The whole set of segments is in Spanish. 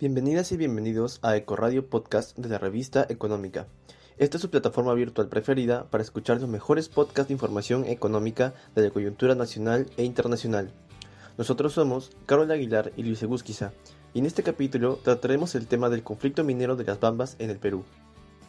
Bienvenidas y bienvenidos a Ecoradio Podcast de la revista Económica. Esta es su plataforma virtual preferida para escuchar los mejores podcasts de información económica de la coyuntura nacional e internacional. Nosotros somos Carol Aguilar y Luis Egusquiza, y en este capítulo trataremos el tema del conflicto minero de las Bambas en el Perú.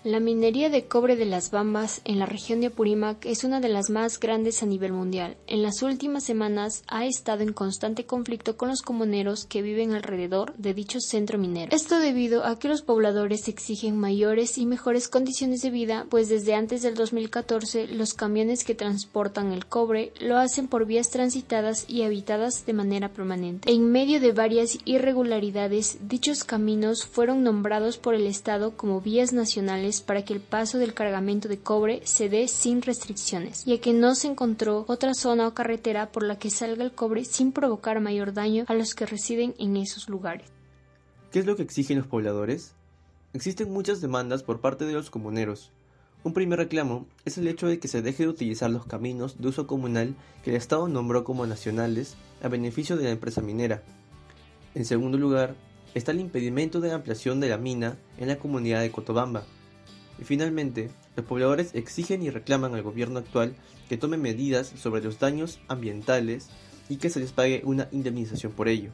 La minería de cobre de las Bambas en la región de Apurímac es una de las más grandes a nivel mundial. En las últimas semanas ha estado en constante conflicto con los comuneros que viven alrededor de dicho centro minero. Esto debido a que los pobladores exigen mayores y mejores condiciones de vida, pues desde antes del 2014 los camiones que transportan el cobre lo hacen por vías transitadas y habitadas de manera permanente. En medio de varias irregularidades, dichos caminos fueron nombrados por el Estado como vías nacionales para que el paso del cargamento de cobre se dé sin restricciones, ya que no se encontró otra zona o carretera por la que salga el cobre sin provocar mayor daño a los que residen en esos lugares. ¿Qué es lo que exigen los pobladores? Existen muchas demandas por parte de los comuneros. Un primer reclamo es el hecho de que se deje de utilizar los caminos de uso comunal que el Estado nombró como nacionales a beneficio de la empresa minera. En segundo lugar, está el impedimento de la ampliación de la mina en la comunidad de Cotobamba, y finalmente, los pobladores exigen y reclaman al gobierno actual que tome medidas sobre los daños ambientales y que se les pague una indemnización por ello,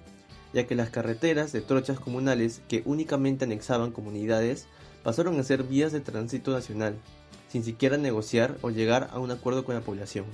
ya que las carreteras de trochas comunales que únicamente anexaban comunidades pasaron a ser vías de tránsito nacional, sin siquiera negociar o llegar a un acuerdo con la población.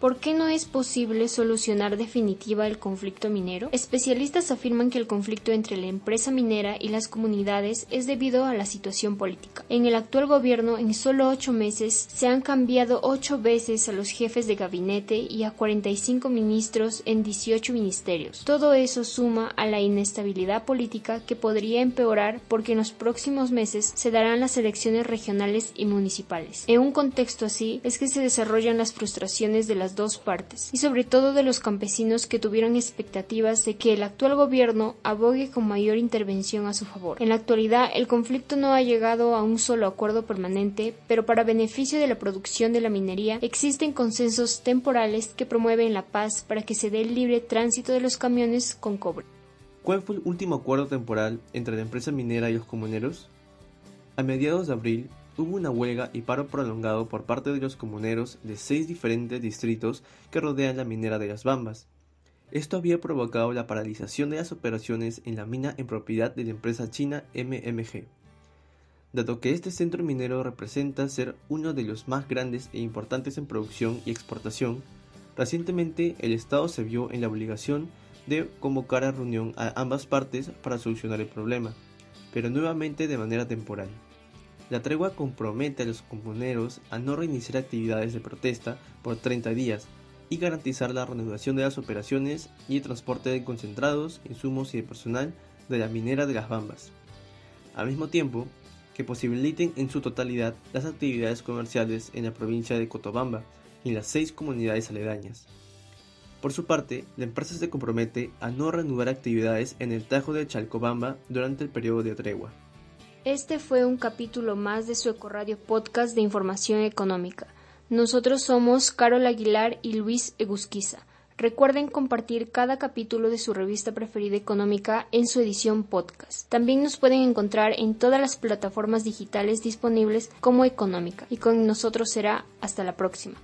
¿Por qué no es posible solucionar definitiva el conflicto minero? Especialistas afirman que el conflicto entre la empresa minera y las comunidades es debido a la situación política. En el actual gobierno, en solo ocho meses, se han cambiado ocho veces a los jefes de gabinete y a 45 ministros en 18 ministerios. Todo eso suma a la inestabilidad política que podría empeorar porque en los próximos meses se darán las elecciones regionales y municipales. En un contexto así es que se desarrollan las frustraciones de las dos partes, y sobre todo de los campesinos que tuvieron expectativas de que el actual gobierno abogue con mayor intervención a su favor. En la actualidad, el conflicto no ha llegado a un solo acuerdo permanente, pero para beneficio de la producción de la minería existen consensos temporales que promueven la paz para que se dé el libre tránsito de los camiones con cobre. ¿Cuál fue el último acuerdo temporal entre la empresa minera y los comuneros? A mediados de abril, hubo una huelga y paro prolongado por parte de los comuneros de seis diferentes distritos que rodean la minera de las Bambas. Esto había provocado la paralización de las operaciones en la mina en propiedad de la empresa china MMG. Dado que este centro minero representa ser uno de los más grandes e importantes en producción y exportación, recientemente el Estado se vio en la obligación de convocar a reunión a ambas partes para solucionar el problema, pero nuevamente de manera temporal. La tregua compromete a los comuneros a no reiniciar actividades de protesta por 30 días y garantizar la reanudación de las operaciones y el transporte de concentrados, insumos y de personal de la minera de las Bambas. Al mismo tiempo, que posibiliten en su totalidad las actividades comerciales en la provincia de Cotobamba y en las seis comunidades aledañas. Por su parte, la empresa se compromete a no reanudar actividades en el Tajo de Chalcobamba durante el periodo de tregua. Este fue un capítulo más de su Ecoradio Podcast de Información Económica. Nosotros somos Carol Aguilar y Luis Egusquiza. Recuerden compartir cada capítulo de su revista preferida económica en su edición podcast. También nos pueden encontrar en todas las plataformas digitales disponibles como Económica. Y con nosotros será hasta la próxima.